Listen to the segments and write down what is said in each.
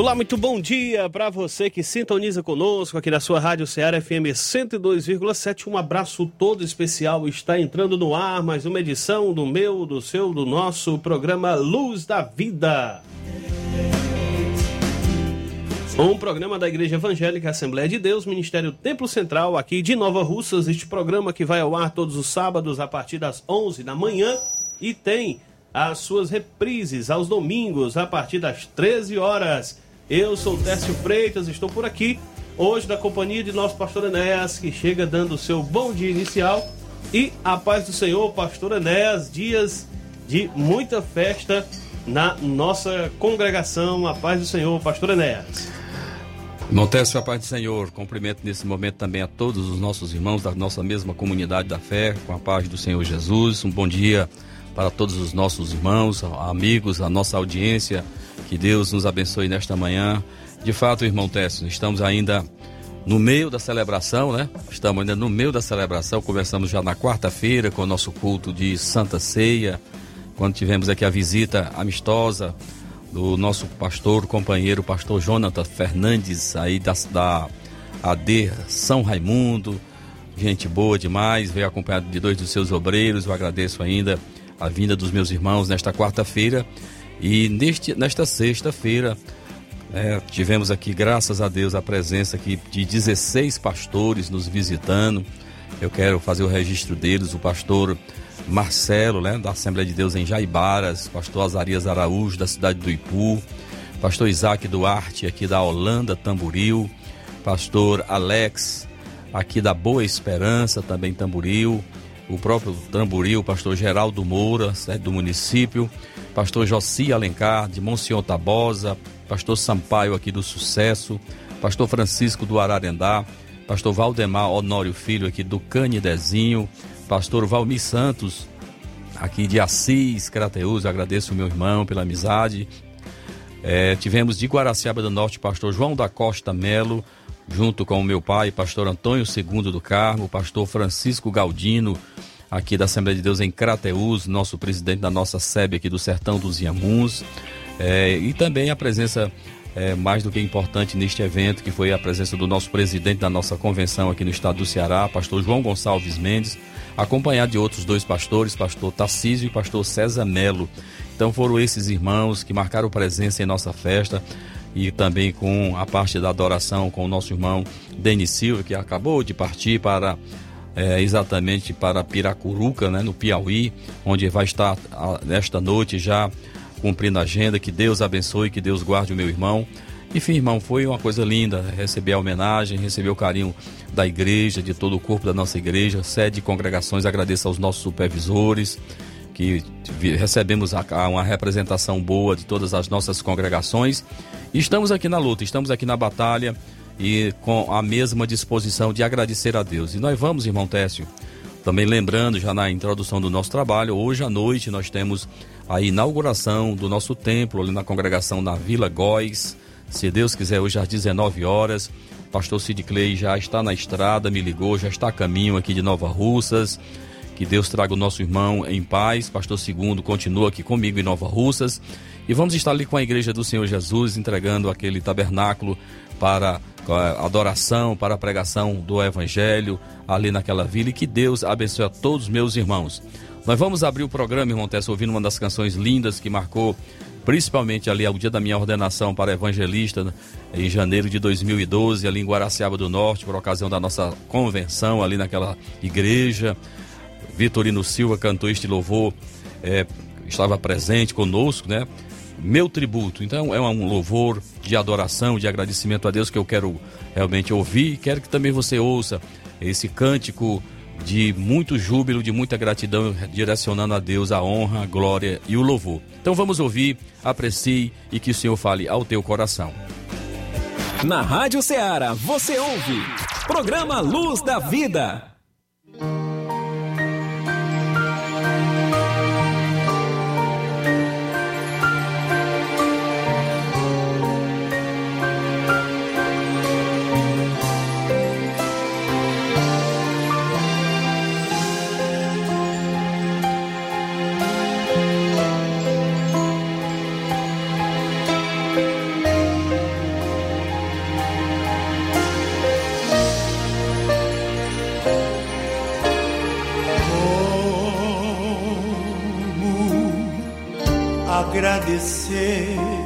Olá, muito bom dia para você que sintoniza conosco aqui na sua Rádio Ceará FM 102,7. Um abraço todo especial. Está entrando no ar mais uma edição do meu, do seu, do nosso programa Luz da Vida. Um programa da Igreja Evangélica Assembleia de Deus, Ministério Templo Central, aqui de Nova Russas. Este programa que vai ao ar todos os sábados a partir das 11 da manhã e tem as suas reprises aos domingos a partir das 13 horas. Eu sou Técio Freitas, estou por aqui hoje na companhia de nosso pastor Enéas, que chega dando o seu bom dia inicial. E a paz do Senhor, pastor Enéas, dias de muita festa na nossa congregação. A paz do Senhor, pastor Enéas. Montécio, a paz do Senhor. Cumprimento nesse momento também a todos os nossos irmãos da nossa mesma comunidade da fé, com a paz do Senhor Jesus. Um bom dia para todos os nossos irmãos, amigos, a nossa audiência. Que Deus nos abençoe nesta manhã. De fato, irmão Técio, estamos ainda no meio da celebração, né? Estamos ainda no meio da celebração. Começamos já na quarta-feira com o nosso culto de Santa Ceia, quando tivemos aqui a visita amistosa do nosso pastor, companheiro, pastor Jonathan Fernandes, aí da, da AD São Raimundo. Gente boa demais, veio acompanhado de dois dos seus obreiros. Eu agradeço ainda a vinda dos meus irmãos nesta quarta-feira. E neste, nesta sexta-feira, é, tivemos aqui, graças a Deus, a presença aqui de 16 pastores nos visitando. Eu quero fazer o registro deles, o pastor Marcelo, né, da Assembleia de Deus em Jaibaras, pastor Azarias Araújo, da cidade do Ipu, pastor Isaac Duarte, aqui da Holanda, Tamburil, pastor Alex, aqui da Boa Esperança, também Tamburil, o próprio Tamburil, pastor Geraldo Moura, do município, pastor Jossi Alencar, de Monsenhor Tabosa, pastor Sampaio aqui do Sucesso, pastor Francisco do Ararendá, pastor Valdemar Honório Filho aqui do Canidezinho, pastor Valmir Santos, aqui de Assis, Crateus, agradeço meu irmão pela amizade. É, tivemos de Guaraciaba do Norte, pastor João da Costa Melo, junto com o meu pai, pastor Antônio II do Carmo, pastor Francisco Galdino, aqui da Assembleia de Deus em Crateus, nosso presidente da nossa SEB aqui do Sertão dos Iamuns, é, e também a presença é, mais do que importante neste evento, que foi a presença do nosso presidente da nossa convenção aqui no estado do Ceará, pastor João Gonçalves Mendes, acompanhado de outros dois pastores, pastor Tarcísio e pastor César Melo. Então foram esses irmãos que marcaram presença em nossa festa e também com a parte da adoração com o nosso irmão Denis Silva, que acabou de partir para é, exatamente para Piracuruca, né, no Piauí, onde vai estar a, nesta noite já cumprindo a agenda. Que Deus abençoe, que Deus guarde o meu irmão. Enfim, irmão, foi uma coisa linda receber a homenagem, receber o carinho da igreja, de todo o corpo da nossa igreja, sede de congregações. Agradeço aos nossos supervisores, que recebemos uma representação boa de todas as nossas congregações. Estamos aqui na luta, estamos aqui na batalha e com a mesma disposição de agradecer a Deus. E nós vamos, irmão Técio, também lembrando já na introdução do nosso trabalho, hoje à noite nós temos a inauguração do nosso templo ali na congregação na Vila Góis. Se Deus quiser, hoje às 19 horas. Pastor Sid Clay já está na estrada, me ligou, já está a caminho aqui de Nova Russas. Que Deus traga o nosso irmão em paz. Pastor Segundo continua aqui comigo em Nova Russas. E vamos estar ali com a Igreja do Senhor Jesus, entregando aquele tabernáculo para adoração, para a pregação do Evangelho ali naquela vila. E que Deus abençoe a todos os meus irmãos. Nós vamos abrir o programa, irmão Tessa, ouvindo uma das canções lindas que marcou principalmente ali ao dia da minha ordenação para evangelista né, em janeiro de 2012, ali em Guaraciaba do Norte, por ocasião da nossa convenção ali naquela igreja. Vitorino Silva cantou este louvor, é, estava presente conosco, né? Meu tributo. Então é um louvor de adoração, de agradecimento a Deus que eu quero realmente ouvir quero que também você ouça esse cântico de muito júbilo, de muita gratidão, direcionando a Deus a honra, a glória e o louvor. Então vamos ouvir, aprecie e que o Senhor fale ao teu coração. Na Rádio Ceará, você ouve. Programa Luz da Vida. Agradecer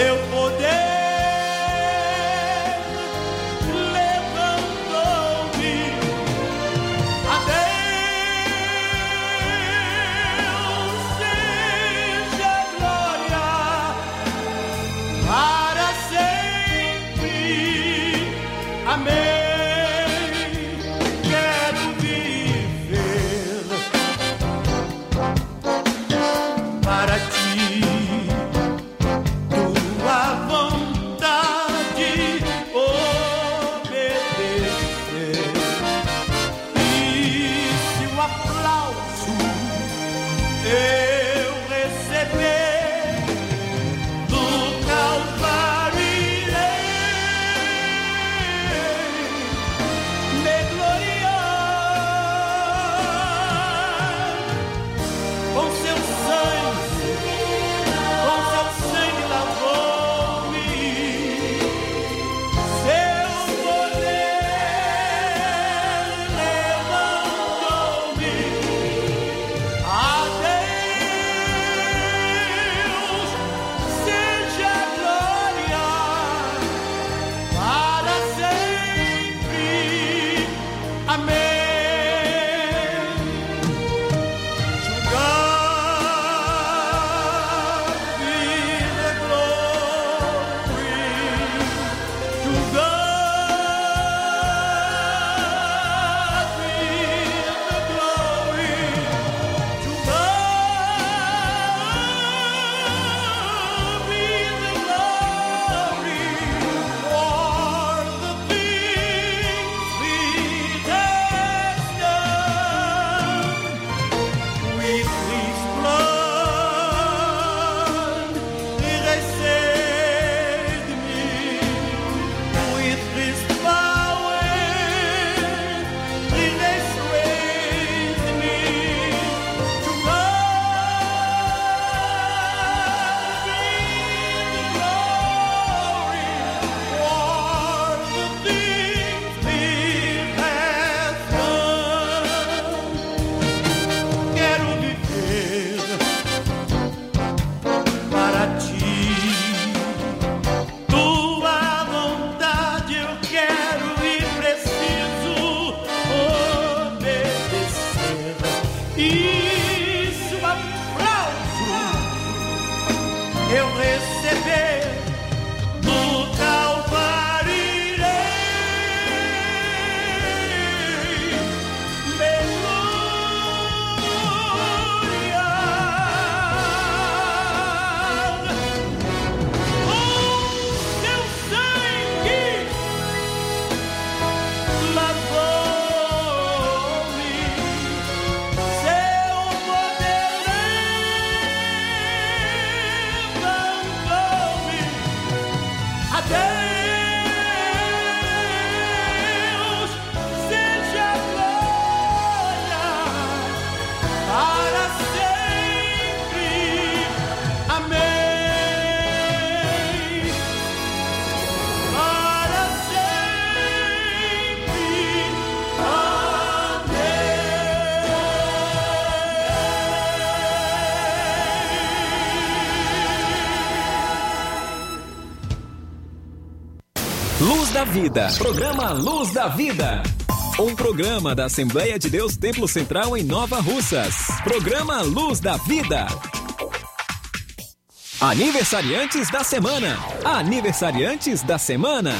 morreu. Da Vida. Programa Luz da Vida. Um programa da Assembleia de Deus Templo Central em Nova Russas. Programa Luz da Vida. Aniversariantes da semana. Aniversariantes da semana.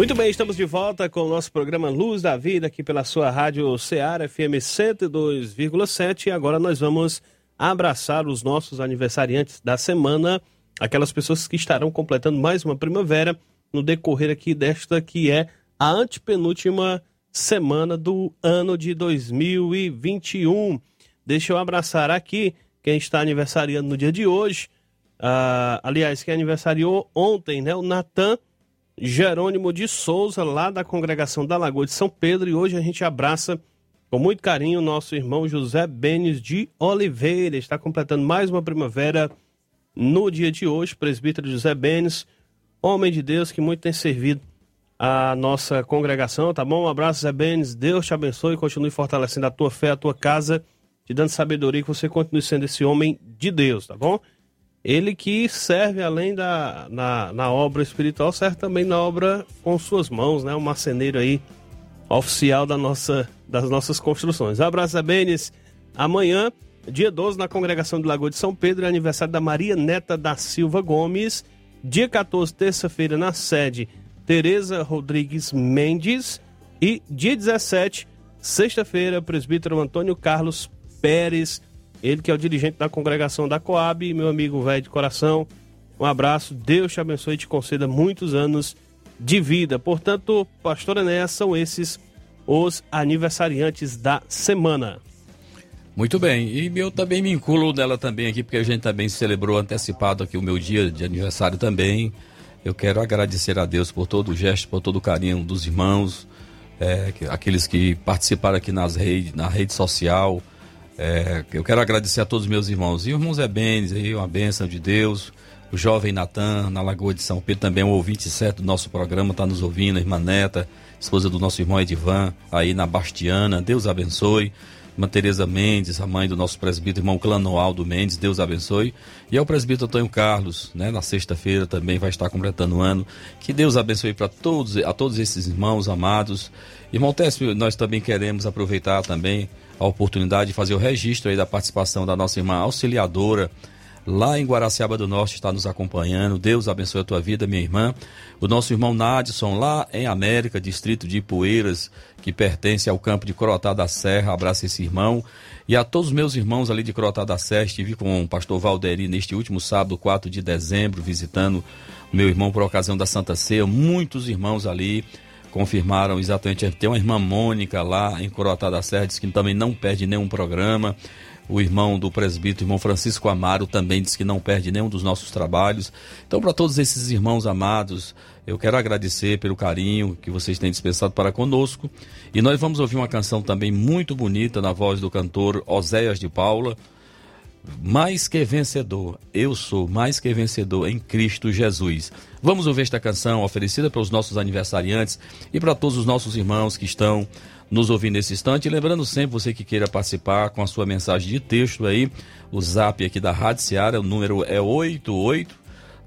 Muito bem, estamos de volta com o nosso programa Luz da Vida aqui pela sua rádio Ceará FM 102,7 e agora nós vamos abraçar os nossos aniversariantes da semana, aquelas pessoas que estarão completando mais uma primavera no decorrer aqui desta que é a antepenúltima semana do ano de 2021. Deixa eu abraçar aqui quem está aniversariando no dia de hoje. Uh, aliás, quem aniversariou ontem, né? O Natan Jerônimo de Souza, lá da congregação da Lagoa de São Pedro, e hoje a gente abraça com muito carinho o nosso irmão José Benes de Oliveira. Está completando mais uma primavera no dia de hoje, presbítero José Benes, homem de Deus que muito tem servido a nossa congregação, tá bom? Um abraço, José Benes. Deus te abençoe e continue fortalecendo a tua fé, a tua casa, te dando sabedoria que você continue sendo esse homem de Deus, tá bom? Ele que serve além da na, na obra espiritual, serve também na obra com suas mãos, né? Um marceneiro aí oficial da nossa, das nossas construções. Abraço a Benes. Amanhã, dia 12, na congregação do Lagoa de São Pedro, é aniversário da Maria Neta da Silva Gomes. Dia 14, terça-feira, na sede, Tereza Rodrigues Mendes. E dia 17, sexta-feira, presbítero Antônio Carlos Pérez ele que é o dirigente da congregação da Coab, meu amigo velho de coração. Um abraço, Deus te abençoe e te conceda muitos anos de vida. Portanto, pastor Enéas, são esses os aniversariantes da semana. Muito bem, e eu também me incluo dela também aqui, porque a gente também celebrou antecipado aqui o meu dia de aniversário também. Eu quero agradecer a Deus por todo o gesto, por todo o carinho dos irmãos, é, aqueles que participaram aqui nas rede, na rede social, é, eu quero agradecer a todos os meus irmãos. E o irmão Zé Benes, aí, uma bênção de Deus. O jovem Natan, na Lagoa de São Pedro, também é um ouvinte certo do nosso programa, está nos ouvindo. A irmã Neta, esposa do nosso irmão Edivan, aí na Bastiana. Deus abençoe. Irmã Tereza Mendes, a mãe do nosso presbítero, irmão Clanoaldo Mendes, Deus abençoe. E é o presbítero Antônio Carlos, né, na sexta-feira também vai estar completando o ano. Que Deus abençoe para todos, a todos esses irmãos amados. Irmão Técio, nós também queremos aproveitar também a oportunidade de fazer o registro aí da participação da nossa irmã auxiliadora lá em Guaraciaba do Norte está nos acompanhando. Deus abençoe a tua vida, minha irmã. O nosso irmão Nadson, lá em América, distrito de Ipueiras, que pertence ao campo de Corotá da Serra. Abraço esse irmão. E a todos os meus irmãos ali de Corotá da Serra, estive com o pastor Valderi neste último sábado, 4 de dezembro, visitando meu irmão por ocasião da Santa Ceia. Muitos irmãos ali confirmaram exatamente. Tem uma irmã Mônica lá em Coroatá da Serra, diz que também não perde nenhum programa. O irmão do presbítero, irmão Francisco Amaro, também diz que não perde nenhum dos nossos trabalhos. Então, para todos esses irmãos amados, eu quero agradecer pelo carinho que vocês têm dispensado para conosco. E nós vamos ouvir uma canção também muito bonita na voz do cantor Oséias de Paula mais que vencedor, eu sou mais que vencedor em Cristo Jesus. Vamos ouvir esta canção oferecida pelos nossos aniversariantes e para todos os nossos irmãos que estão nos ouvindo nesse instante. E lembrando sempre, você que queira participar com a sua mensagem de texto aí, o zap aqui da Rádio Seara, o número é 88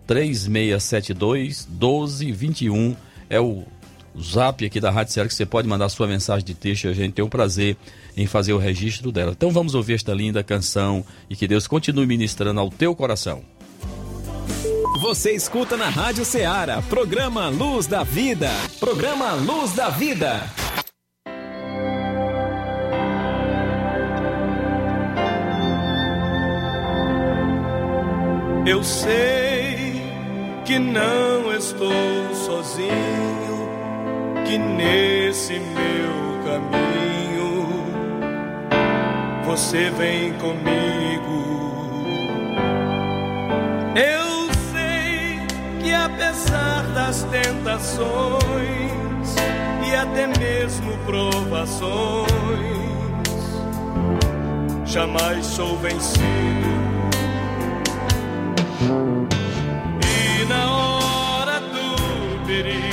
3672 1221, é o o zap aqui da Rádio Ceará que você pode mandar sua mensagem de texto e a gente tem o prazer em fazer o registro dela. Então vamos ouvir esta linda canção e que Deus continue ministrando ao teu coração. Você escuta na Rádio Ceará, programa Luz da Vida. Programa Luz da Vida. Eu sei que não estou sozinho, que nesse meu caminho você vem comigo. Eu sei que apesar das tentações e até mesmo provações, jamais sou vencido e na hora do perigo,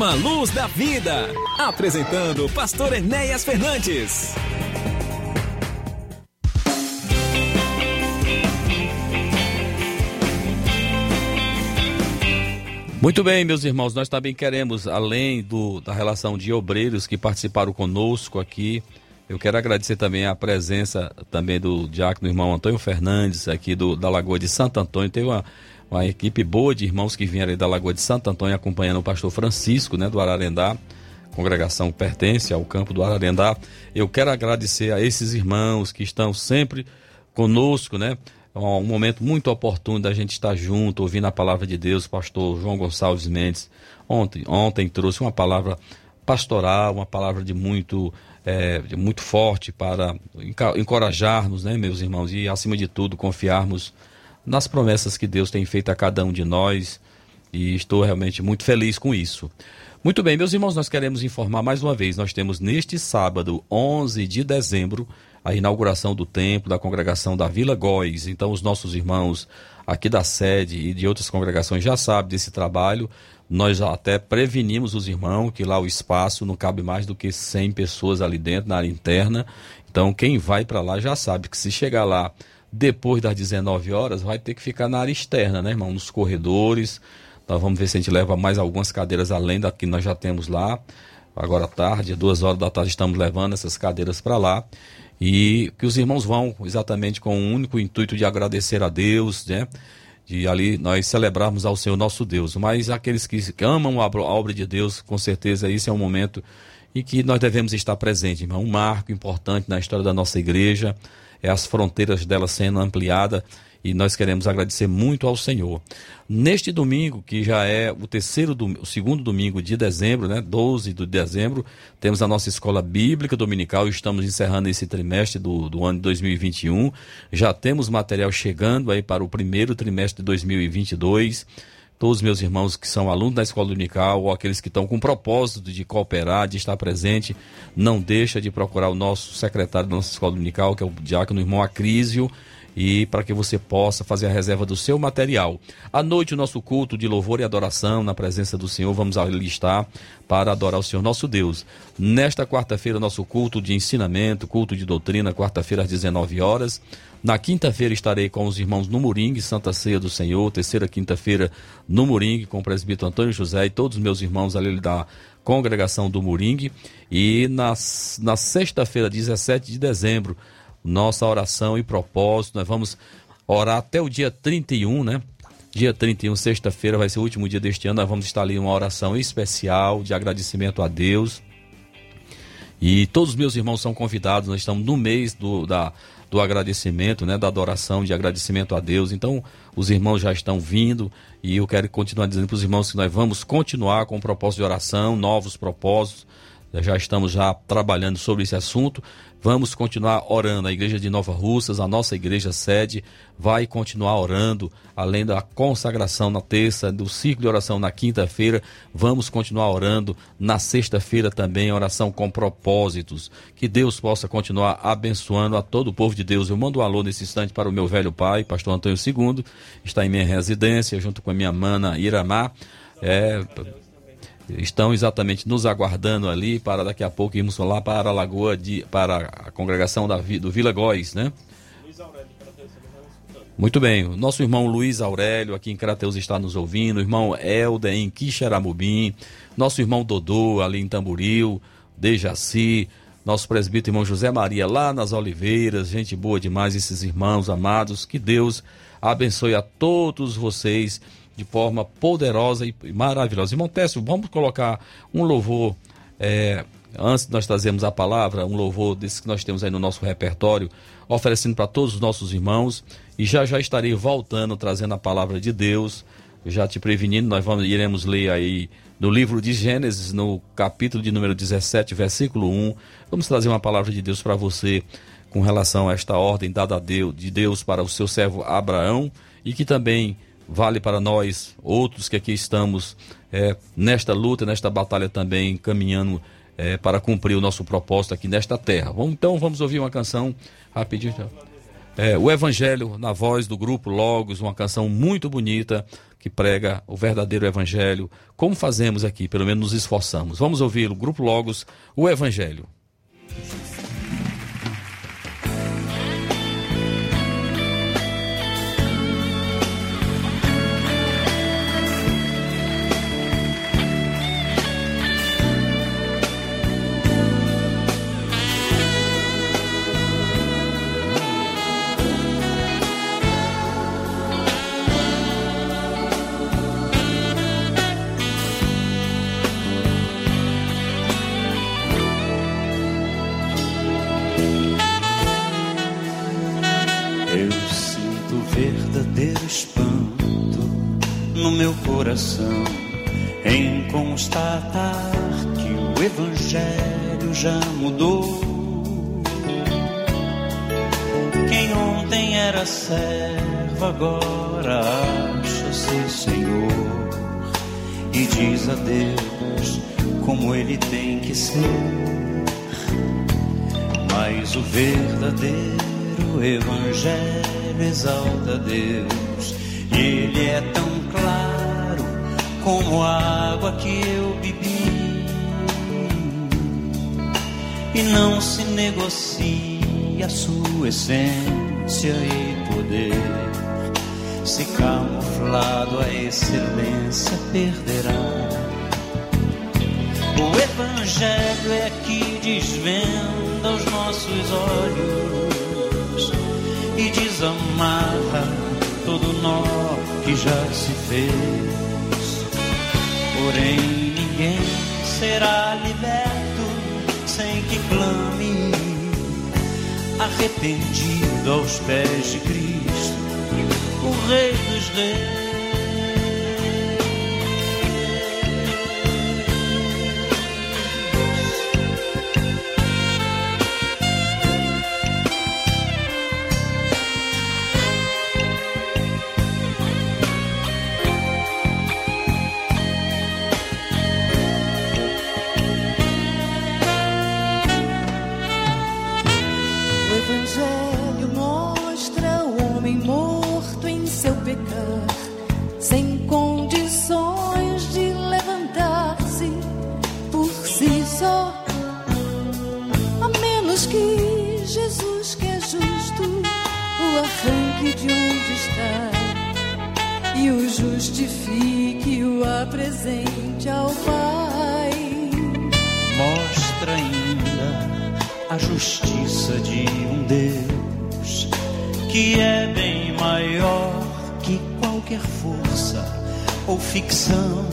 Programa Luz da Vida. Apresentando pastor Enéas Fernandes. Muito bem, meus irmãos, nós também queremos, além do, da relação de obreiros que participaram conosco aqui, eu quero agradecer também a presença também do diácono irmão Antônio Fernandes, aqui do, da Lagoa de Santo Antônio. Teve uma, uma equipe boa de irmãos que vieram aí da Lagoa de Santo Antônio acompanhando o pastor Francisco, né, do Ararendá. Congregação que pertence ao campo do Ararendá. Eu quero agradecer a esses irmãos que estão sempre conosco, né? É um momento muito oportuno da gente estar junto, ouvindo a palavra de Deus. Pastor João Gonçalves Mendes ontem, ontem trouxe uma palavra pastoral, uma palavra de muito, é, de muito forte para encorajar-nos, né, meus irmãos, e acima de tudo confiarmos nas promessas que Deus tem feito a cada um de nós. E estou realmente muito feliz com isso. Muito bem, meus irmãos, nós queremos informar mais uma vez. Nós temos neste sábado, 11 de dezembro, a inauguração do templo da congregação da Vila Góis. Então, os nossos irmãos aqui da sede e de outras congregações já sabem desse trabalho. Nós até prevenimos os irmãos que lá o espaço não cabe mais do que 100 pessoas ali dentro, na área interna. Então, quem vai para lá já sabe que se chegar lá depois das 19 horas, vai ter que ficar na área externa, né, irmão? Nos corredores, Nós vamos ver se a gente leva mais algumas cadeiras além da que nós já temos lá. Agora à tarde, duas horas da tarde, estamos levando essas cadeiras para lá. E que os irmãos vão exatamente com o único intuito de agradecer a Deus, né? De ali nós celebrarmos ao Senhor nosso Deus. Mas aqueles que amam a obra de Deus, com certeza esse é um momento em que nós devemos estar presentes, irmão. Um marco importante na história da nossa igreja é as fronteiras dela sendo ampliada e nós queremos agradecer muito ao Senhor. Neste domingo, que já é o terceiro, o segundo domingo de dezembro, né, 12 de dezembro, temos a nossa escola bíblica dominical, estamos encerrando esse trimestre do, do ano de 2021, já temos material chegando aí para o primeiro trimestre de 2022, todos os meus irmãos que são alunos da escola dominical ou aqueles que estão com propósito de cooperar, de estar presente, não deixa de procurar o nosso secretário da nossa escola dominical, que é o diácono irmão Acrísio, e para que você possa fazer a reserva do seu material. À noite, o nosso culto de louvor e adoração na presença do Senhor, vamos ali estar para adorar o Senhor nosso Deus. Nesta quarta-feira, nosso culto de ensinamento, culto de doutrina, quarta-feira às 19 horas. Na quinta-feira estarei com os irmãos no Moringue, Santa Ceia do Senhor, terceira quinta-feira no Moringue, com o presbítero Antônio José e todos os meus irmãos ali da congregação do Moringue. E na, na sexta-feira, 17 de dezembro, nossa oração e propósito. Nós vamos orar até o dia 31, né? Dia 31, sexta-feira, vai ser o último dia deste ano. Nós vamos estar ali uma oração especial de agradecimento a Deus. E todos os meus irmãos são convidados. Nós estamos no mês do, da, do agradecimento, né, da adoração, de agradecimento a Deus. Então, os irmãos já estão vindo e eu quero continuar dizendo para os irmãos que nós vamos continuar com o propósito de oração, novos propósitos. Já estamos já trabalhando sobre esse assunto Vamos continuar orando. A igreja de Nova Russas, a nossa igreja sede, vai continuar orando, além da consagração na terça, do ciclo de oração na quinta-feira. Vamos continuar orando na sexta-feira também, oração com propósitos. Que Deus possa continuar abençoando a todo o povo de Deus. Eu mando um alô nesse instante para o meu velho pai, pastor Antônio II, está em minha residência, junto com a minha mana Iramar. É, estão exatamente nos aguardando ali para daqui a pouco irmos lá para a Lagoa de para a congregação da, do Vila Góis, né? Muito bem, o nosso irmão Luiz Aurélio aqui em Crateus está nos ouvindo, o irmão Helder em Quixeramobim, nosso irmão Dodô ali em Tamboril, Dejaci, nosso presbítero irmão José Maria lá nas Oliveiras, gente boa demais esses irmãos amados, que Deus abençoe a todos vocês de forma poderosa e maravilhosa. Irmão Técio, vamos colocar um louvor, é, antes de nós trazermos a palavra, um louvor desse que nós temos aí no nosso repertório, oferecendo para todos os nossos irmãos, e já já estarei voltando, trazendo a palavra de Deus, já te prevenindo, nós vamos, iremos ler aí no livro de Gênesis, no capítulo de número 17, versículo 1, vamos trazer uma palavra de Deus para você com relação a esta ordem dada a Deus, de Deus para o seu servo Abraão, e que também vale para nós, outros que aqui estamos é, nesta luta, nesta batalha também, caminhando é, para cumprir o nosso propósito aqui nesta terra. Vamos, então vamos ouvir uma canção rapidinho. É, o Evangelho na voz do grupo Logos, uma canção muito bonita que prega o verdadeiro Evangelho. Como fazemos aqui, pelo menos nos esforçamos. Vamos ouvir o grupo Logos, o Evangelho. Coração em constatar que o Evangelho já mudou. Quem ontem era servo agora acha-se Senhor e diz a Deus como ele tem que ser. Mas o verdadeiro Evangelho exalta Deus ele é tão claro como a água que eu bebi. E não se negocia sua essência e poder. se camuflado a excelência perderá. O Evangelho é que desvenda os nossos olhos e desamarra todo nó que já se fez. Porém, ninguém será liberto sem que clame, arrependido aos pés de Cristo, o Rei dos Reis. O apresente ao Pai. Mostra ainda a justiça de um Deus que é bem maior que qualquer força ou ficção.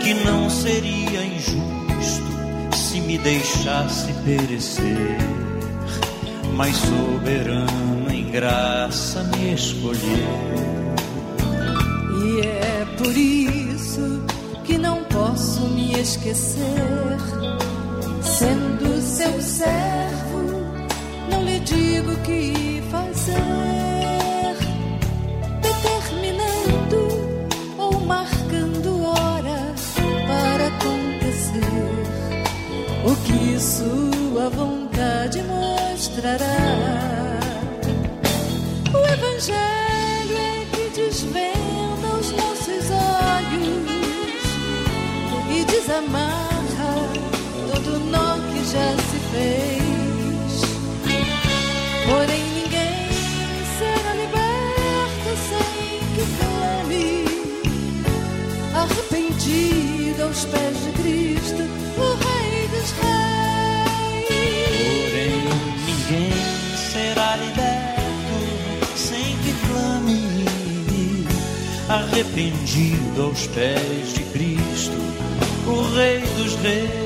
Que não seria injusto se me deixasse perecer, mas soberano em graça me escolheu. Por isso que não posso me esquecer. Sendo seu servo, não lhe digo que fazer. Determinando ou marcando hora para acontecer o que sua vontade mostrará. Fez. Porém, ninguém será liberto sem que clame, arrependido aos pés de Cristo, o Rei dos Reis. Porém, ninguém será liberto sem que clame, arrependido aos pés de Cristo, o Rei dos Reis.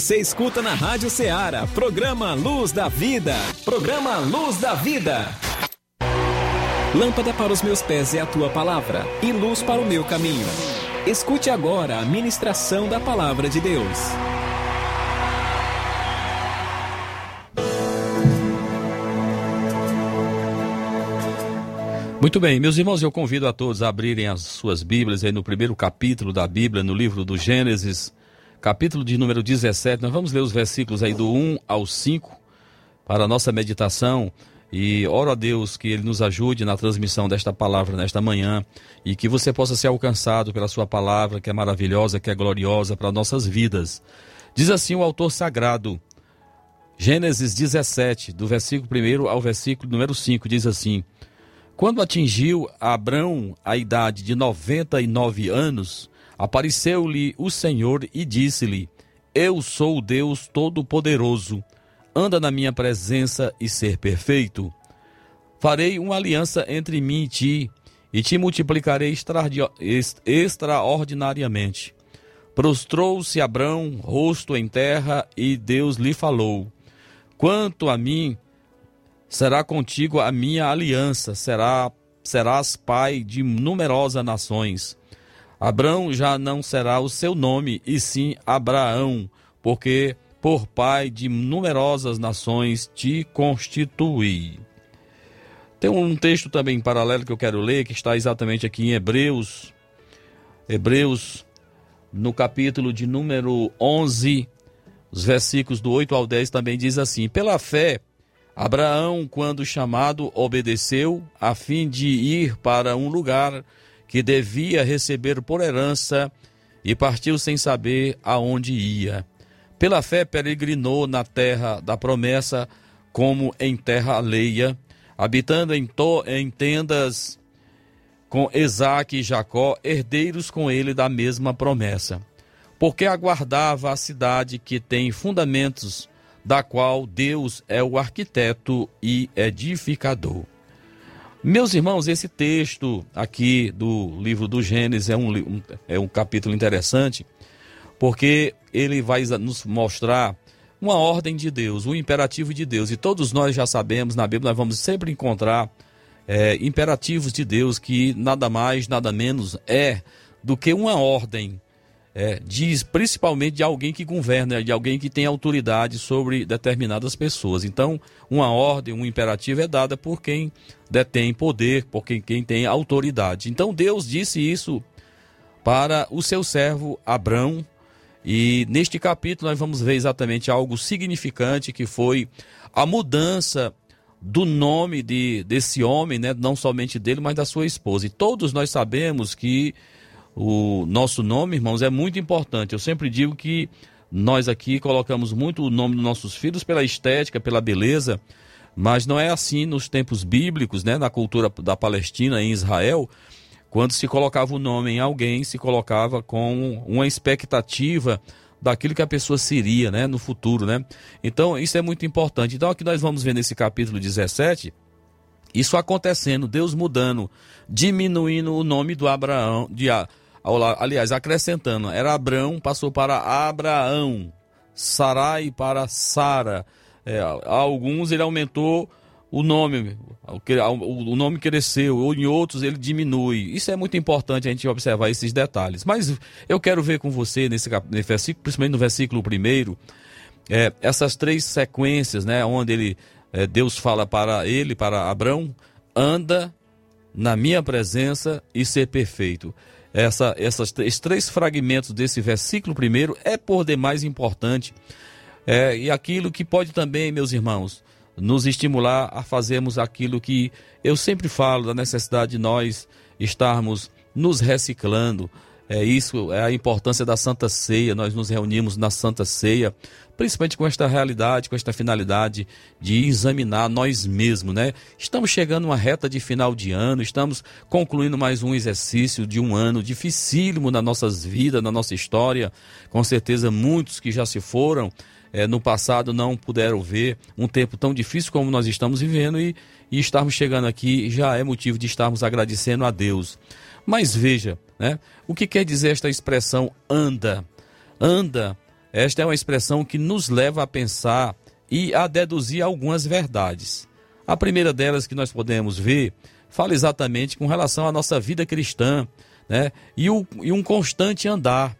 Você escuta na Rádio Ceará, programa Luz da Vida. Programa Luz da Vida. Lâmpada para os meus pés é a tua palavra e luz para o meu caminho. Escute agora a ministração da palavra de Deus. Muito bem, meus irmãos, eu convido a todos a abrirem as suas Bíblias aí no primeiro capítulo da Bíblia, no livro do Gênesis, capítulo de número 17. Nós vamos ler os versículos aí do 1 ao 5 para a nossa meditação e oro a Deus que Ele nos ajude na transmissão desta palavra nesta manhã e que você possa ser alcançado pela Sua palavra, que é maravilhosa, que é gloriosa para nossas vidas. Diz assim o autor sagrado, Gênesis 17, do versículo 1 ao versículo número 5, diz assim: Quando atingiu Abrão a idade de 99 anos, apareceu-lhe o Senhor e disse-lhe: Eu sou o Deus Todo-Poderoso anda na minha presença e ser perfeito. Farei uma aliança entre mim e ti, e te multiplicarei extraordinariamente. Prostrou-se Abrão, rosto em terra, e Deus lhe falou: Quanto a mim, será contigo a minha aliança, será, serás pai de numerosas nações. Abrão já não será o seu nome, e sim Abraão, porque por pai de numerosas nações te constituí. Tem um texto também paralelo que eu quero ler, que está exatamente aqui em Hebreus, Hebreus, no capítulo de número 11, os versículos do 8 ao 10 também diz assim: Pela fé, Abraão, quando chamado, obedeceu, a fim de ir para um lugar que devia receber por herança, e partiu sem saber aonde ia. Pela fé, peregrinou na terra da promessa, como em terra alheia, habitando em, to em tendas com Isaac e Jacó, herdeiros com ele da mesma promessa. Porque aguardava a cidade que tem fundamentos, da qual Deus é o arquiteto e edificador. Meus irmãos, esse texto aqui do livro do Gênesis é um, é um capítulo interessante, porque ele vai nos mostrar uma ordem de Deus, um imperativo de Deus. E todos nós já sabemos, na Bíblia nós vamos sempre encontrar é, imperativos de Deus que nada mais, nada menos é do que uma ordem, é, diz principalmente de alguém que governa, de alguém que tem autoridade sobre determinadas pessoas. Então, uma ordem, um imperativo é dada por quem detém poder, por quem, quem tem autoridade. Então, Deus disse isso para o seu servo Abrão. E neste capítulo nós vamos ver exatamente algo significante que foi a mudança do nome de, desse homem, né? não somente dele, mas da sua esposa. E todos nós sabemos que o nosso nome, irmãos, é muito importante. Eu sempre digo que nós aqui colocamos muito o nome dos nossos filhos pela estética, pela beleza, mas não é assim nos tempos bíblicos, né? na cultura da Palestina, em Israel. Quando se colocava o nome em alguém, se colocava com uma expectativa daquilo que a pessoa seria, né, no futuro, né? Então, isso é muito importante. Então, aqui nós vamos ver nesse capítulo 17, isso acontecendo, Deus mudando, diminuindo o nome do Abraão, de aliás, acrescentando, era Abraão, passou para Abraão, Sarai para Sara. É, alguns ele aumentou o nome, o nome cresceu, ou em outros ele diminui. Isso é muito importante a gente observar esses detalhes. Mas eu quero ver com você nesse, nesse versículo, principalmente no versículo primeiro, é, essas três sequências, né, onde ele, é, Deus fala para ele, para Abraão, anda na minha presença e ser perfeito. Essa, essas, esses três fragmentos desse versículo primeiro é por demais importante. É, e aquilo que pode também, meus irmãos, nos estimular a fazermos aquilo que eu sempre falo da necessidade de nós estarmos nos reciclando. É isso, é a importância da Santa Ceia. Nós nos reunimos na Santa Ceia, principalmente com esta realidade, com esta finalidade de examinar nós mesmos, né? Estamos chegando a uma reta de final de ano, estamos concluindo mais um exercício de um ano dificílimo nas nossas vidas, na nossa história. Com certeza, muitos que já se foram é, no passado não puderam ver um tempo tão difícil como nós estamos vivendo e, e estarmos chegando aqui já é motivo de estarmos agradecendo a Deus. Mas veja, né, o que quer dizer esta expressão anda? Anda, esta é uma expressão que nos leva a pensar e a deduzir algumas verdades. A primeira delas que nós podemos ver fala exatamente com relação à nossa vida cristã, né? E, o, e um constante andar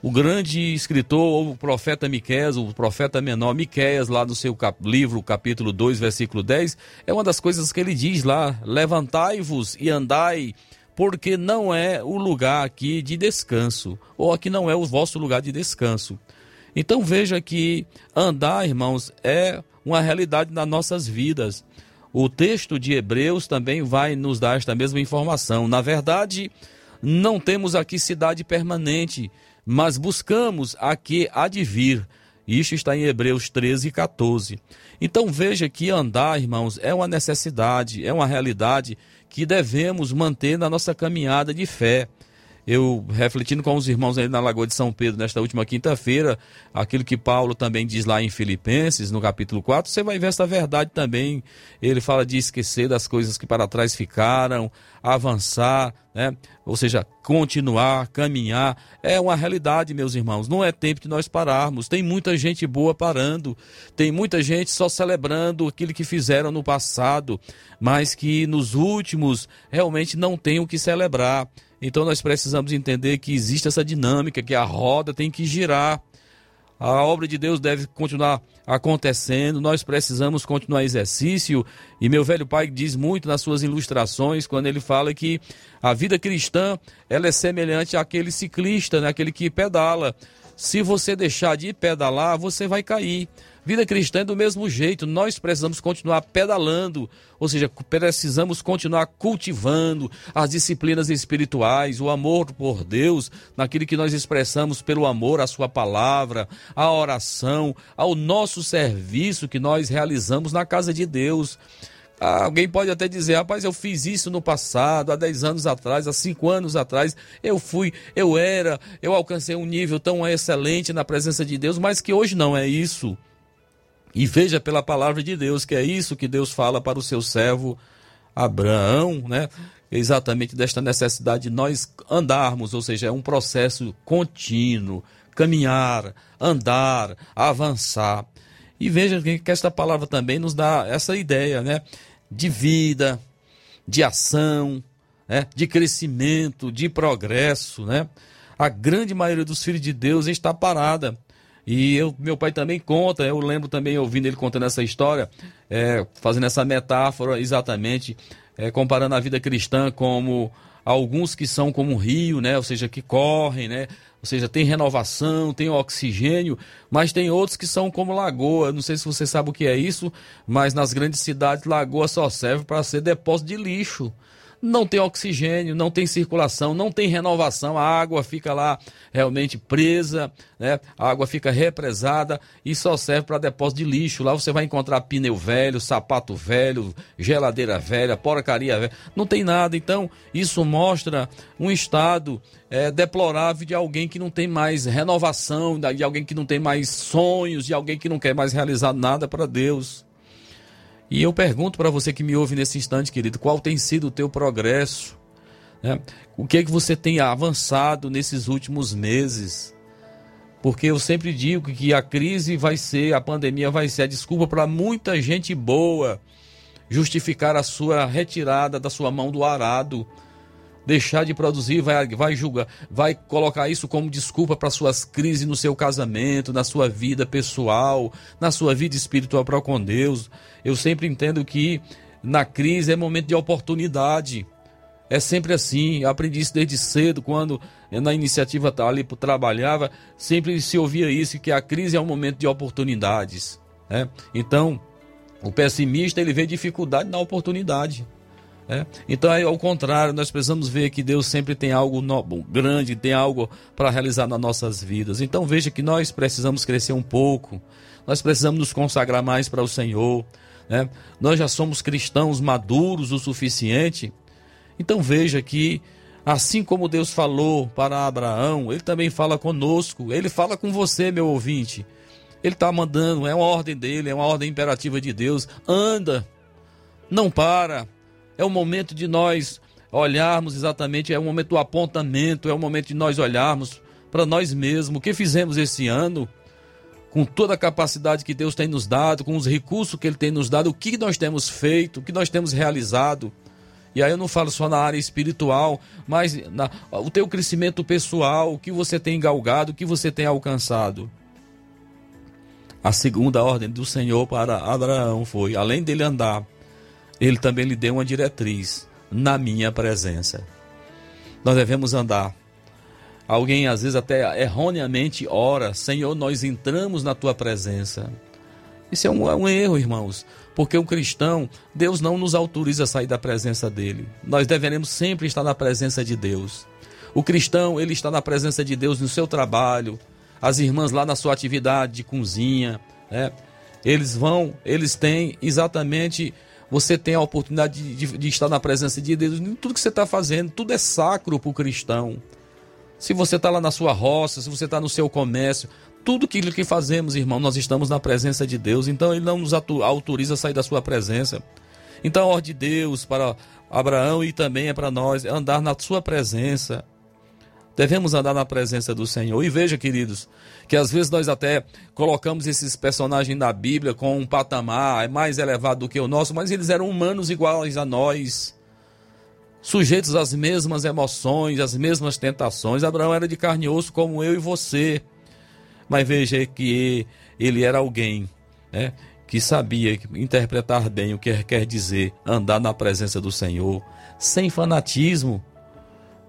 o grande escritor, o profeta Miqueias, o profeta menor Miqueias, lá no seu cap livro, capítulo 2, versículo 10, é uma das coisas que ele diz lá: Levantai-vos e andai, porque não é o lugar aqui de descanso, ou aqui não é o vosso lugar de descanso. Então veja que andar, irmãos, é uma realidade nas nossas vidas. O texto de Hebreus também vai nos dar esta mesma informação. Na verdade, não temos aqui cidade permanente mas buscamos a que há de vir. Isto está em Hebreus 13, 14. Então veja que andar, irmãos, é uma necessidade, é uma realidade que devemos manter na nossa caminhada de fé eu refletindo com os irmãos aí na Lagoa de São Pedro nesta última quinta-feira, aquilo que Paulo também diz lá em Filipenses, no capítulo 4, você vai ver essa verdade também. Ele fala de esquecer das coisas que para trás ficaram, avançar, né? Ou seja, continuar, caminhar. É uma realidade, meus irmãos. Não é tempo de nós pararmos. Tem muita gente boa parando, tem muita gente só celebrando aquilo que fizeram no passado, mas que nos últimos realmente não tem o que celebrar. Então nós precisamos entender que existe essa dinâmica, que a roda tem que girar. A obra de Deus deve continuar acontecendo, nós precisamos continuar exercício. E meu velho pai diz muito nas suas ilustrações, quando ele fala que a vida cristã ela é semelhante àquele ciclista, né? aquele que pedala. Se você deixar de pedalar, você vai cair. Vida cristã é do mesmo jeito, nós precisamos continuar pedalando, ou seja, precisamos continuar cultivando as disciplinas espirituais, o amor por Deus, naquilo que nós expressamos pelo amor à Sua palavra, à oração, ao nosso serviço que nós realizamos na casa de Deus. Alguém pode até dizer, rapaz, eu fiz isso no passado, há 10 anos atrás, há 5 anos atrás, eu fui, eu era, eu alcancei um nível tão excelente na presença de Deus, mas que hoje não é isso. E veja pela palavra de Deus que é isso que Deus fala para o seu servo Abraão, né? Exatamente desta necessidade de nós andarmos, ou seja, é um processo contínuo, caminhar, andar, avançar. E veja que esta palavra também nos dá essa ideia, né? De vida, de ação, né? de crescimento, de progresso, né? A grande maioria dos filhos de Deus está parada. E eu, meu pai também conta, eu lembro também ouvindo ele contando essa história, é, fazendo essa metáfora exatamente, é, comparando a vida cristã como alguns que são como um rio, né? Ou seja, que correm, né? Ou seja, tem renovação, tem oxigênio, mas tem outros que são como lagoa. Não sei se você sabe o que é isso, mas nas grandes cidades, lagoa só serve para ser depósito de lixo não tem oxigênio, não tem circulação, não tem renovação, a água fica lá realmente presa, né? a água fica represada e só serve para depósito de lixo. Lá você vai encontrar pneu velho, sapato velho, geladeira velha, porcaria velha, não tem nada. Então, isso mostra um estado é, deplorável de alguém que não tem mais renovação, de alguém que não tem mais sonhos, de alguém que não quer mais realizar nada para Deus. E eu pergunto para você que me ouve nesse instante, querido, qual tem sido o teu progresso? Né? O que é que você tem avançado nesses últimos meses? Porque eu sempre digo que a crise vai ser, a pandemia vai ser a desculpa para muita gente boa justificar a sua retirada da sua mão do arado deixar de produzir, vai, vai julgar, vai colocar isso como desculpa para suas crises no seu casamento, na sua vida pessoal, na sua vida espiritual para com Deus. Eu sempre entendo que na crise é momento de oportunidade. É sempre assim. Eu aprendi isso desde cedo, quando na iniciativa ali trabalhava, sempre se ouvia isso, que a crise é um momento de oportunidades. Né? Então, o pessimista ele vê dificuldade na oportunidade. É? Então, aí, ao contrário, nós precisamos ver que Deus sempre tem algo no, grande, tem algo para realizar nas nossas vidas. Então, veja que nós precisamos crescer um pouco, nós precisamos nos consagrar mais para o Senhor. Né? Nós já somos cristãos maduros o suficiente. Então, veja que, assim como Deus falou para Abraão, Ele também fala conosco, Ele fala com você, meu ouvinte. Ele está mandando, é uma ordem dele, é uma ordem imperativa de Deus. Anda, não para é o momento de nós olharmos exatamente, é o momento do apontamento, é o momento de nós olharmos para nós mesmos, o que fizemos esse ano, com toda a capacidade que Deus tem nos dado, com os recursos que Ele tem nos dado, o que nós temos feito, o que nós temos realizado. E aí eu não falo só na área espiritual, mas na, o teu crescimento pessoal, o que você tem galgado, o que você tem alcançado. A segunda ordem do Senhor para Abraão foi, além dele andar ele também lhe deu uma diretriz na minha presença. Nós devemos andar. Alguém às vezes até erroneamente ora, Senhor, nós entramos na tua presença. Isso é um, é um erro, irmãos, porque um cristão, Deus não nos autoriza a sair da presença dele. Nós deveremos sempre estar na presença de Deus. O cristão, ele está na presença de Deus no seu trabalho, as irmãs lá na sua atividade de cozinha, né? Eles vão, eles têm exatamente você tem a oportunidade de, de, de estar na presença de Deus. Tudo que você está fazendo, tudo é sacro para o cristão. Se você está lá na sua roça, se você está no seu comércio, tudo aquilo que fazemos, irmão, nós estamos na presença de Deus. Então ele não nos autoriza a sair da sua presença. Então a ordem de Deus para Abraão e também é para nós andar na sua presença. Devemos andar na presença do Senhor. E veja, queridos, que às vezes nós até colocamos esses personagens da Bíblia com um patamar mais elevado do que o nosso, mas eles eram humanos iguais a nós, sujeitos às mesmas emoções, às mesmas tentações. Abraão era de carne e osso como eu e você. Mas veja que ele era alguém né, que sabia interpretar bem o que quer dizer andar na presença do Senhor, sem fanatismo,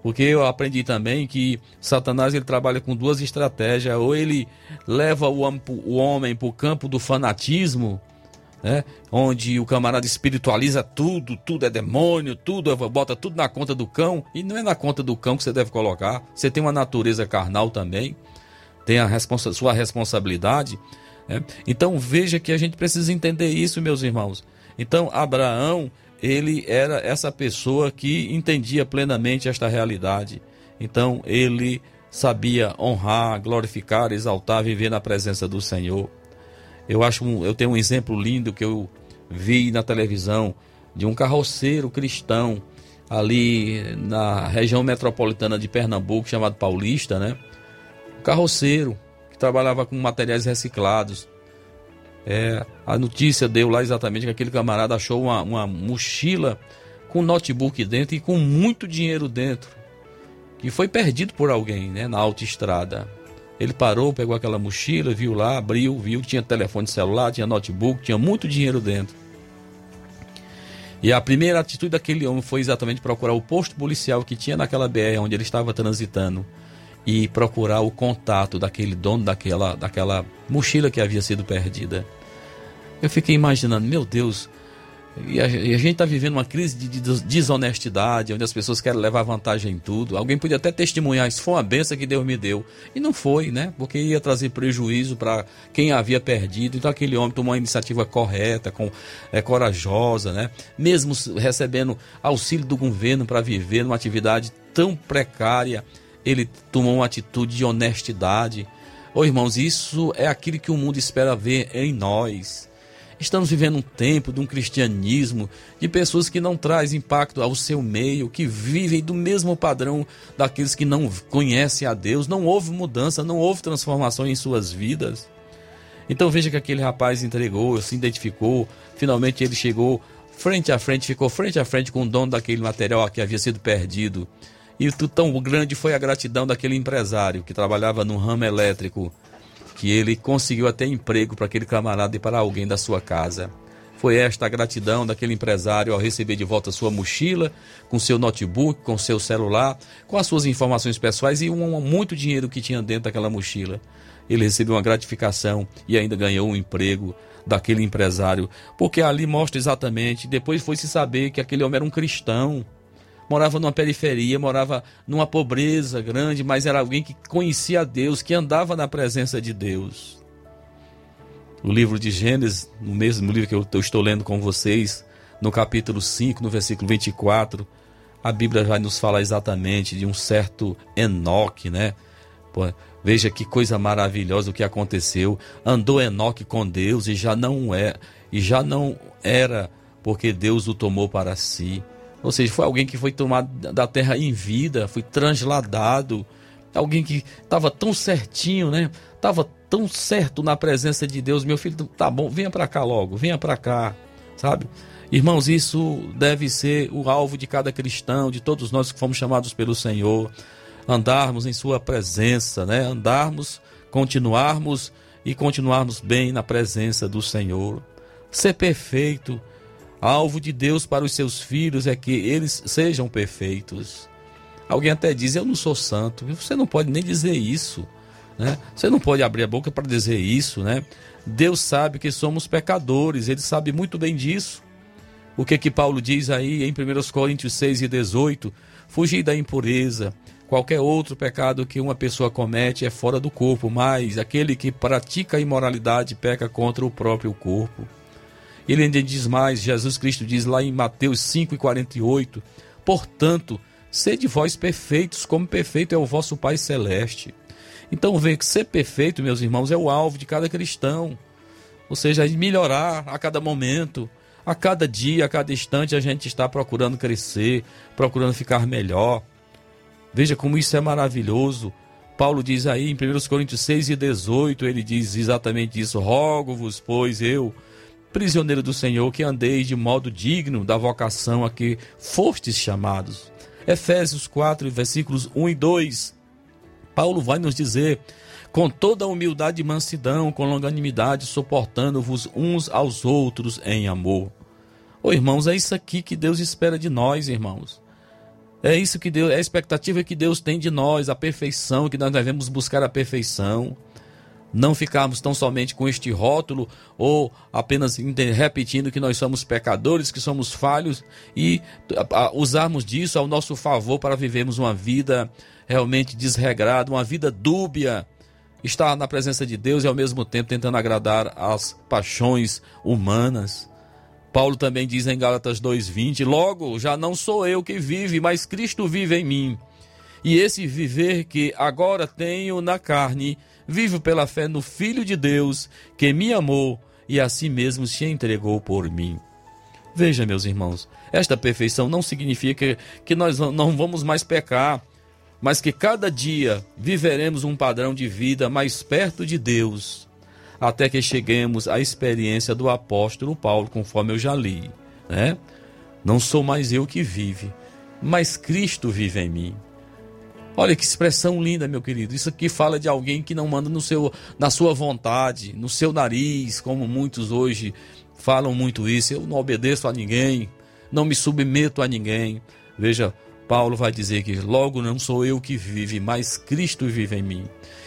Porque eu aprendi também que Satanás ele trabalha com duas estratégias. Ou ele leva o, o homem para o campo do fanatismo, né? onde o camarada espiritualiza tudo, tudo é demônio, tudo é, bota tudo na conta do cão. E não é na conta do cão que você deve colocar. Você tem uma natureza carnal também, tem a responsa sua responsabilidade. Né? Então veja que a gente precisa entender isso, meus irmãos. Então Abraão ele era essa pessoa que entendia plenamente esta realidade. Então ele sabia honrar, glorificar, exaltar, viver na presença do Senhor. Eu acho, eu tenho um exemplo lindo que eu vi na televisão de um carroceiro cristão ali na região metropolitana de Pernambuco, chamado Paulista, né? Um carroceiro que trabalhava com materiais reciclados. É, a notícia deu lá exatamente que aquele camarada achou uma, uma mochila com notebook dentro e com muito dinheiro dentro, que foi perdido por alguém né, na autoestrada. Ele parou, pegou aquela mochila, viu lá, abriu, viu que tinha telefone celular, tinha notebook, tinha muito dinheiro dentro. E a primeira atitude daquele homem foi exatamente procurar o posto policial que tinha naquela BR onde ele estava transitando e procurar o contato daquele dono daquela, daquela mochila que havia sido perdida. Eu fiquei imaginando, meu Deus, e a, e a gente está vivendo uma crise de, de, desonestidade, onde as pessoas querem levar vantagem em tudo. Alguém podia até testemunhar, isso foi uma benção que Deus me deu. E não foi, né? Porque ia trazer prejuízo para quem havia perdido. Então aquele homem tomou uma iniciativa correta, com, é, corajosa, né? Mesmo recebendo auxílio do governo para viver numa atividade tão precária ele tomou uma atitude de honestidade. Oh, irmãos, isso é aquilo que o mundo espera ver em nós. Estamos vivendo um tempo de um cristianismo de pessoas que não traz impacto ao seu meio, que vivem do mesmo padrão daqueles que não conhecem a Deus. Não houve mudança, não houve transformação em suas vidas. Então veja que aquele rapaz entregou, se identificou, finalmente ele chegou frente a frente, ficou frente a frente com o dono daquele material que havia sido perdido. E tão grande foi a gratidão daquele empresário que trabalhava no ramo elétrico, que ele conseguiu até emprego para aquele camarada e para alguém da sua casa. Foi esta a gratidão daquele empresário ao receber de volta sua mochila, com seu notebook, com seu celular, com as suas informações pessoais e um, muito dinheiro que tinha dentro daquela mochila. Ele recebeu uma gratificação e ainda ganhou um emprego daquele empresário, porque ali mostra exatamente, depois foi se saber que aquele homem era um cristão morava numa periferia, morava numa pobreza grande, mas era alguém que conhecia Deus, que andava na presença de Deus. O livro de Gênesis, no mesmo livro que eu estou lendo com vocês, no capítulo 5, no versículo 24, a Bíblia vai nos falar exatamente de um certo Enoque, né? Pô, veja que coisa maravilhosa o que aconteceu. Andou Enoque com Deus e já não é, e já não era porque Deus o tomou para si. Ou seja, foi alguém que foi tomado da terra em vida, foi transladado. Alguém que estava tão certinho, né? Estava tão certo na presença de Deus. Meu filho, tá bom, venha para cá logo, venha para cá, sabe? Irmãos, isso deve ser o alvo de cada cristão, de todos nós que fomos chamados pelo Senhor. Andarmos em Sua presença, né? Andarmos, continuarmos e continuarmos bem na presença do Senhor. Ser perfeito, Alvo de Deus para os seus filhos é que eles sejam perfeitos. Alguém até diz: Eu não sou santo. Você não pode nem dizer isso. Né? Você não pode abrir a boca para dizer isso. Né? Deus sabe que somos pecadores, ele sabe muito bem disso. O que que Paulo diz aí em 1 Coríntios 6 e 18? Fugir da impureza. Qualquer outro pecado que uma pessoa comete é fora do corpo, mas aquele que pratica a imoralidade peca contra o próprio corpo. Ele ainda diz mais, Jesus Cristo diz lá em Mateus 5,48: Portanto, sede vós perfeitos, como perfeito é o vosso Pai Celeste. Então, vê que ser perfeito, meus irmãos, é o alvo de cada cristão. Ou seja, melhorar a cada momento, a cada dia, a cada instante, a gente está procurando crescer, procurando ficar melhor. Veja como isso é maravilhoso. Paulo diz aí em 1 Coríntios 6 e 18, ele diz exatamente isso: Rogo-vos, pois eu prisioneiro do Senhor, que andeis de modo digno da vocação a que fostes chamados. Efésios 4, versículos 1 e 2. Paulo vai nos dizer: com toda humildade e mansidão, com longanimidade, suportando-vos uns aos outros em amor. Ô irmãos, é isso aqui que Deus espera de nós, irmãos. É isso que Deus, é a expectativa que Deus tem de nós, a perfeição, que nós devemos buscar a perfeição. Não ficarmos tão somente com este rótulo ou apenas repetindo que nós somos pecadores, que somos falhos e usarmos disso ao nosso favor para vivermos uma vida realmente desregrada, uma vida dúbia, estar na presença de Deus e ao mesmo tempo tentando agradar às paixões humanas. Paulo também diz em Gálatas 2:20: Logo, já não sou eu que vive, mas Cristo vive em mim. E esse viver que agora tenho na carne, vivo pela fé no Filho de Deus, que me amou e a si mesmo se entregou por mim. Veja, meus irmãos, esta perfeição não significa que nós não vamos mais pecar, mas que cada dia viveremos um padrão de vida mais perto de Deus até que cheguemos à experiência do apóstolo Paulo, conforme eu já li, né? Não sou mais eu que vive, mas Cristo vive em mim. Olha que expressão linda, meu querido. Isso aqui fala de alguém que não manda no seu, na sua vontade, no seu nariz, como muitos hoje falam muito isso. Eu não obedeço a ninguém, não me submeto a ninguém. Veja, Paulo vai dizer que logo não sou eu que vive, mas Cristo vive em mim.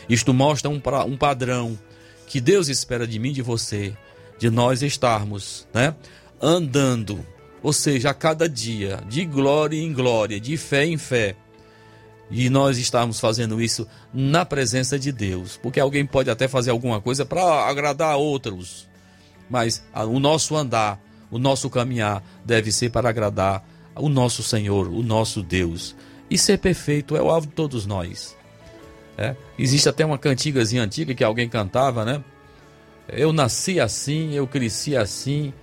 Isto mostra um, um padrão que Deus espera de mim de você, de nós estarmos, né, andando, ou seja, a cada dia, de glória em glória, de fé em fé. E nós estamos fazendo isso na presença de Deus, porque alguém pode até fazer alguma coisa para agradar a outros, mas o nosso andar, o nosso caminhar deve ser para agradar o nosso Senhor, o nosso Deus. E ser perfeito é o alvo de todos nós. É? Existe até uma cantigazinha antiga que alguém cantava, né? Eu nasci assim, eu cresci assim,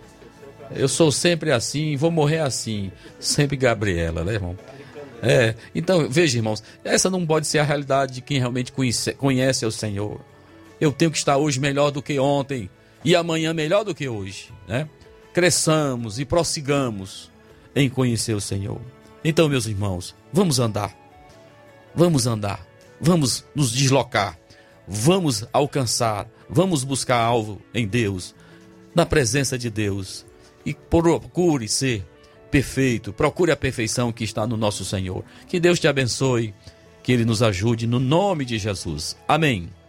eu sou sempre assim, vou morrer assim. Sempre Gabriela, né, irmão? É, então, veja, irmãos, essa não pode ser a realidade de quem realmente conhece, conhece o Senhor. Eu tenho que estar hoje melhor do que ontem e amanhã melhor do que hoje, né? Cresçamos e prossigamos em conhecer o Senhor. Então, meus irmãos, vamos andar. Vamos andar Vamos nos deslocar, vamos alcançar, vamos buscar alvo em Deus, na presença de Deus. E procure ser perfeito, procure a perfeição que está no nosso Senhor. Que Deus te abençoe, que Ele nos ajude no nome de Jesus. Amém.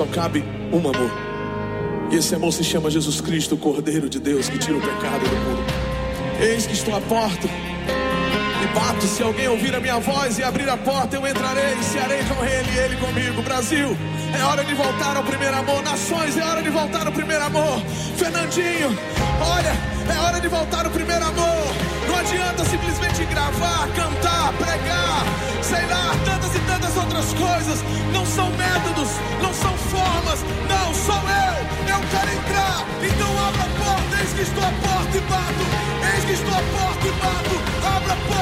Só cabe um amor. E esse amor se chama Jesus Cristo, o Cordeiro de Deus que tira o pecado do mundo. Eis que estou à porta e bato. Se alguém ouvir a minha voz e abrir a porta, eu entrarei e cearei com ele e ele comigo. Brasil, é hora de voltar ao primeiro amor. Nações, é hora de voltar ao primeiro amor. Fernandinho, olha, é hora de voltar ao primeiro amor. Não adianta simplesmente gravar, cantar, pregar, sei lá, tantas e tantas outras coisas. Não são métodos, não são formas, não, sou eu. Eu quero entrar, então abra a porta. Eis que estou à porta e bato. Eis que estou à porta e bato. Abra a porta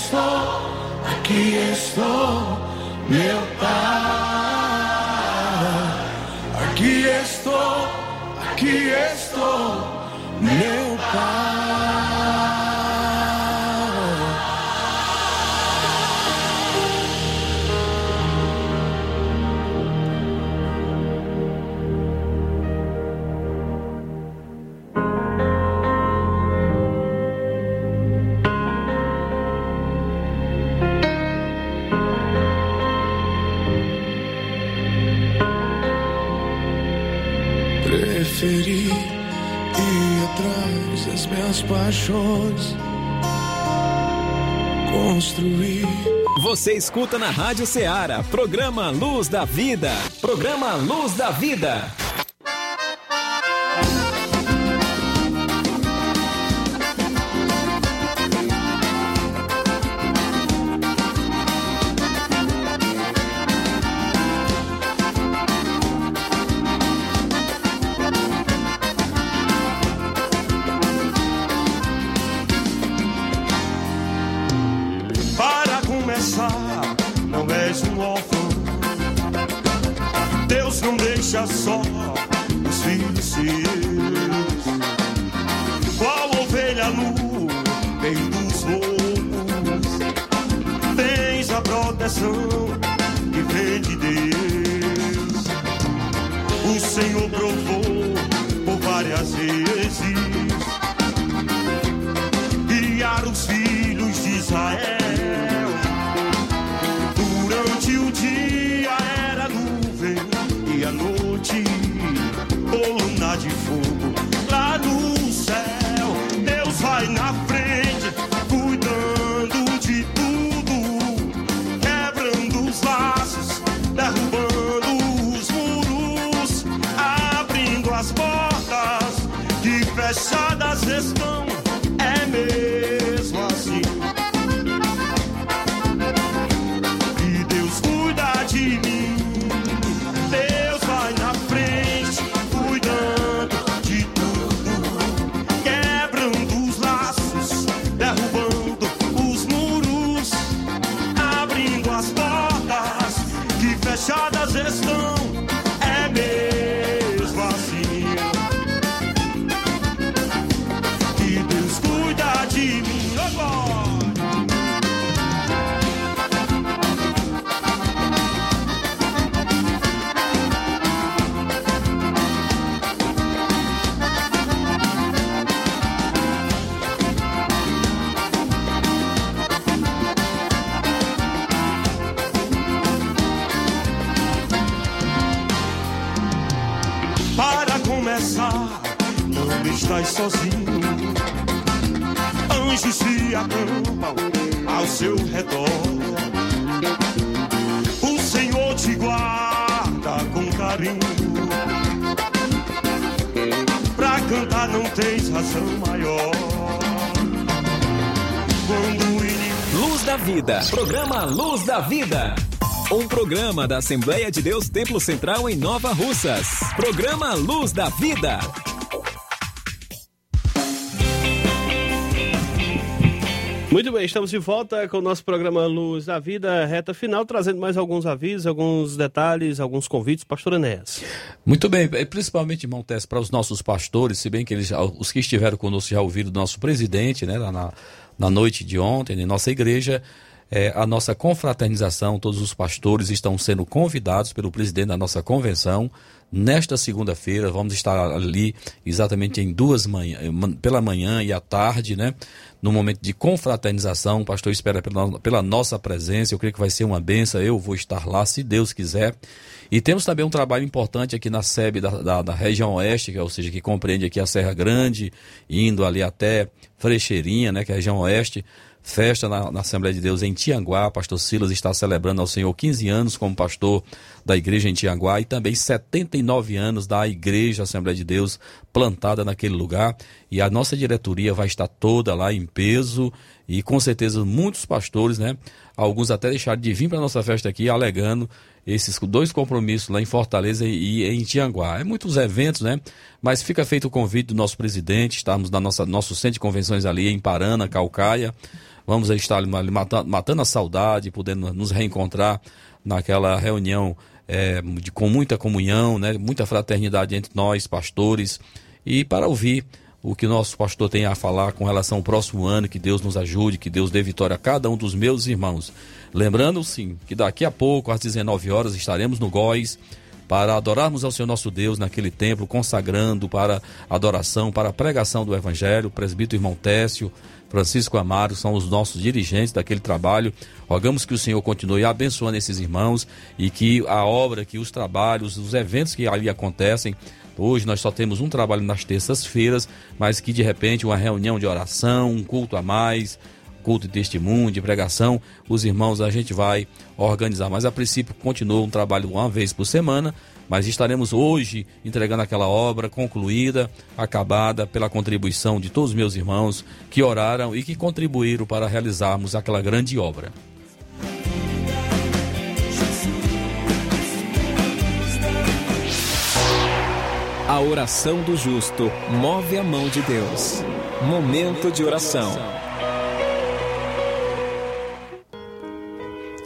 estou, aqui estou, meu Pai. Atrás das minhas paixões, construir. Você escuta na Rádio Ceará, programa Luz da Vida. Programa Luz da Vida. Que fechadas seu redor. O Senhor te guarda com carinho. Pra cantar não tens razão maior. Quando Luz da Vida. Programa Luz da Vida. Um programa da Assembleia de Deus Templo Central em Nova Russas. Programa Luz da Vida. Muito bem, estamos de volta com o nosso programa Luz da Vida, reta final, trazendo mais alguns avisos, alguns detalhes, alguns convites. Pastor Enéas. Muito bem, eh, principalmente, irmão Tess, para os nossos pastores, se bem que eles, os que estiveram conosco já ouviram do nosso presidente, né, lá na, na noite de ontem, em nossa igreja, é, a nossa confraternização, todos os pastores estão sendo convidados pelo presidente da nossa convenção. Nesta segunda-feira, vamos estar ali exatamente em duas manhãs, pela manhã e à tarde, né? No momento de confraternização, o pastor espera pela, pela nossa presença. Eu creio que vai ser uma benção. Eu vou estar lá, se Deus quiser. E temos também um trabalho importante aqui na SEB da, da, da, região oeste, que, é, ou seja, que compreende aqui a Serra Grande, indo ali até Frecheirinha, né, que é a região oeste festa na, na, Assembleia de Deus em Tianguá. Pastor Silas está celebrando ao Senhor 15 anos como pastor da igreja em Tianguá e também 79 anos da igreja Assembleia de Deus plantada naquele lugar. E a nossa diretoria vai estar toda lá em peso e com certeza muitos pastores, né? Alguns até deixaram de vir para a nossa festa aqui alegando esses dois compromissos lá em Fortaleza e em Tianguá. É muitos eventos, né? Mas fica feito o convite do nosso presidente, estamos na nossa nosso centro de convenções ali em Parana, Calcaia. Vamos estar matando a saudade, podendo nos reencontrar naquela reunião é, de, com muita comunhão, né, muita fraternidade entre nós, pastores, e para ouvir o que nosso pastor tem a falar com relação ao próximo ano, que Deus nos ajude, que Deus dê vitória a cada um dos meus irmãos. Lembrando, sim, que daqui a pouco, às 19 horas, estaremos no Góis para adorarmos ao Senhor nosso Deus naquele templo, consagrando para adoração, para pregação do Evangelho, o presbítero irmão Técio, Francisco Amaro são os nossos dirigentes daquele trabalho. Rogamos que o Senhor continue abençoando esses irmãos e que a obra, que os trabalhos, os eventos que ali acontecem, Hoje nós só temos um trabalho nas terças-feiras, mas que de repente uma reunião de oração, um culto a mais, culto de testemunho, de pregação, os irmãos a gente vai organizar. Mas a princípio continua um trabalho uma vez por semana, mas estaremos hoje entregando aquela obra concluída, acabada pela contribuição de todos os meus irmãos que oraram e que contribuíram para realizarmos aquela grande obra. A oração do justo move a mão de Deus. Momento de oração.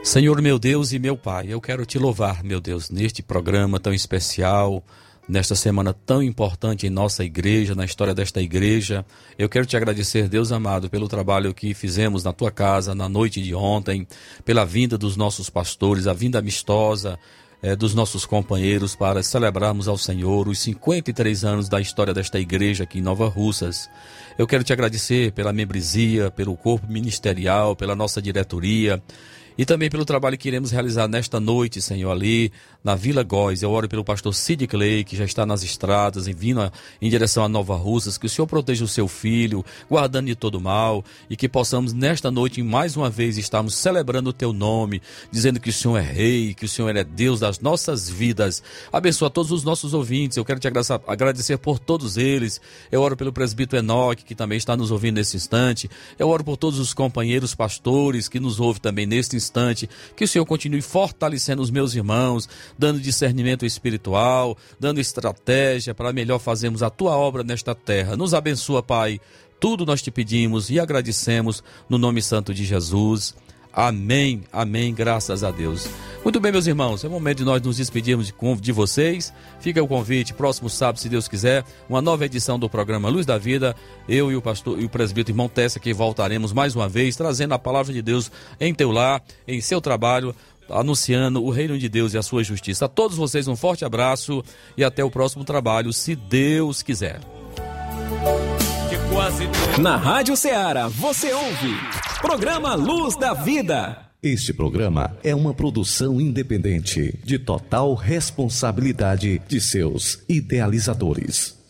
Senhor meu Deus e meu Pai, eu quero te louvar, meu Deus, neste programa tão especial, nesta semana tão importante em nossa igreja, na história desta igreja. Eu quero te agradecer, Deus amado, pelo trabalho que fizemos na tua casa na noite de ontem, pela vinda dos nossos pastores, a vinda amistosa. É, dos nossos companheiros para celebrarmos ao Senhor os 53 anos da história desta igreja aqui em Nova Russas. Eu quero te agradecer pela membresia, pelo corpo ministerial, pela nossa diretoria, e também pelo trabalho que iremos realizar nesta noite, Senhor, ali na Vila Góis. Eu oro pelo pastor Sid Clay, que já está nas estradas, em vindo em direção a Nova Russas, que o Senhor proteja o seu filho, guardando de todo mal, e que possamos nesta noite, mais uma vez, estarmos celebrando o teu nome, dizendo que o Senhor é rei, que o Senhor é Deus das nossas vidas. Abençoa todos os nossos ouvintes. Eu quero te agradecer por todos eles. Eu oro pelo presbítero Enoque, que também está nos ouvindo nesse instante. Eu oro por todos os companheiros pastores que nos ouvem também neste instante instante. Que o Senhor continue fortalecendo os meus irmãos, dando discernimento espiritual, dando estratégia para melhor fazermos a tua obra nesta terra. Nos abençoa, Pai. Tudo nós te pedimos e agradecemos no nome santo de Jesus. Amém, amém, graças a Deus. Muito bem, meus irmãos, é o momento de nós nos despedirmos de, vocês. Fica o convite, próximo sábado, se Deus quiser, uma nova edição do programa Luz da Vida. Eu e o pastor e o presbítero irmão Tessa que voltaremos mais uma vez, trazendo a palavra de Deus em teu lar, em seu trabalho, anunciando o reino de Deus e a sua justiça. A todos vocês um forte abraço e até o próximo trabalho, se Deus quiser. Na Rádio Ceará, você ouve Programa Luz da Vida. Este programa é uma produção independente, de total responsabilidade de seus idealizadores.